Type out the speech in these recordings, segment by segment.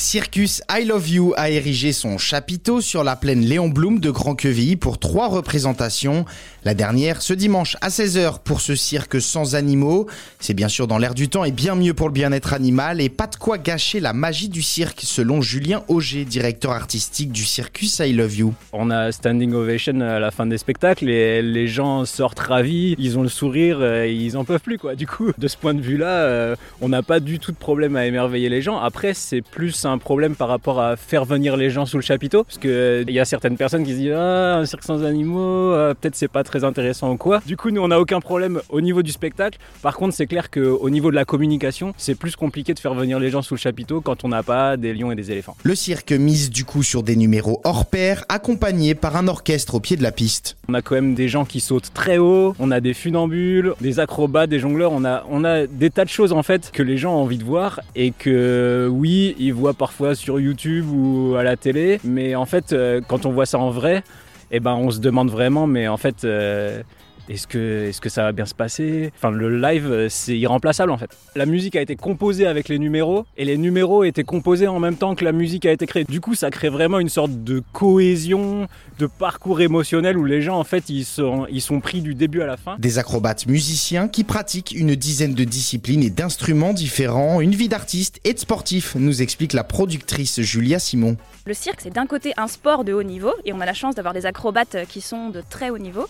Circus I Love You a érigé son chapiteau sur la plaine Léon Blum de Grand-Quevilly pour trois représentations. La dernière ce dimanche à 16h pour ce cirque sans animaux. C'est bien sûr dans l'air du temps et bien mieux pour le bien-être animal et pas de quoi gâcher la magie du cirque selon Julien Auger, directeur artistique du Circus I Love You. On a standing ovation à la fin des spectacles et les gens sortent ravis, ils ont le sourire, euh, ils en peuvent plus quoi. Du coup, de ce point de vue-là, euh, on n'a pas du tout de problème à émerveiller les gens. Après, c'est plus un problème par rapport à faire venir les gens sous le chapiteau. Parce qu'il euh, y a certaines personnes qui se disent Ah, un cirque sans animaux, euh, peut-être c'est pas très intéressant ou quoi. Du coup, nous, on n'a aucun problème au niveau du spectacle. Par contre, c'est clair qu'au niveau de la communication, c'est plus compliqué de faire venir les gens sous le chapiteau quand on n'a pas des lions et des éléphants. Le cirque mise du coup sur des numéros hors pair, accompagnés par un orchestre au pied de la piste. On a quand même des gens qui sautent très haut, on a des funambules, des acrobates, des jongleurs, on a, on a des tas de choses en fait que les gens ont envie de voir et que oui, ils voient parfois sur YouTube ou à la télé. Mais en fait, euh, quand on voit ça en vrai, eh ben, on se demande vraiment, mais en fait, euh, est-ce que, est que ça va bien se passer? Enfin, le live, euh, c'est irremplaçable en fait. La musique a été composée avec les numéros et les numéros étaient composés en même temps que la musique a été créée. Du coup, ça crée vraiment une sorte de cohésion, de parcours émotionnel où les gens en fait ils sont, ils sont pris du début à la fin. Des acrobates musiciens qui pratiquent une dizaine de disciplines et d'instruments différents, une vie d'artiste et de sportif, nous explique la productrice Julia Simon. Le cirque, c'est d'un côté un sport de haut niveau, et on a la chance d'avoir des acrobates qui sont de très haut niveau,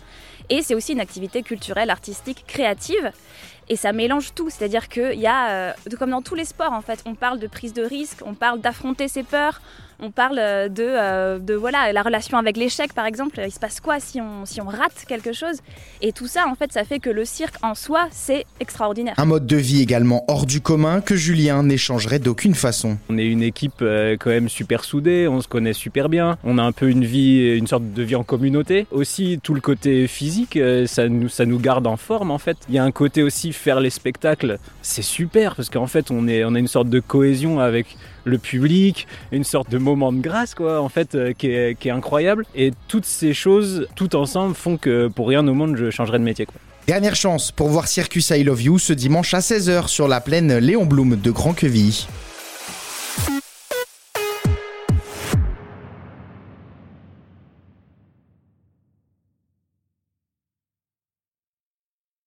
et c'est aussi une activité culturelle, artistique, créative, et ça mélange tout, c'est-à-dire qu'il y a, euh, comme dans tous les sports en fait, on parle de prise de risque, on parle d'affronter ses peurs, on parle euh, de, euh, de voilà, la relation avec l'échec par exemple, il se passe quoi si on, si on rate quelque chose, et tout ça en fait, ça fait que le cirque en soi, c'est extraordinaire. Un mode de vie également hors du commun que Julien n'échangerait d'aucune façon. On est une équipe quand même super soudée, on se connaît super bien, on a un peu une vie, une sorte de vie en communauté. Aussi tout le côté physique, ça nous, ça nous garde en forme en fait. Il y a un côté aussi faire les spectacles, c'est super parce qu'en fait on, est, on a une sorte de cohésion avec le public, une sorte de moment de grâce quoi en fait euh, qui, est, qui, est, incroyable et toutes ces choses tout ensemble font que pour rien au monde je changerais de métier quoi. Dernière chance pour voir Circus I Love You ce dimanche à 16h sur la plaine Léon Blum de Grand-Quevilly.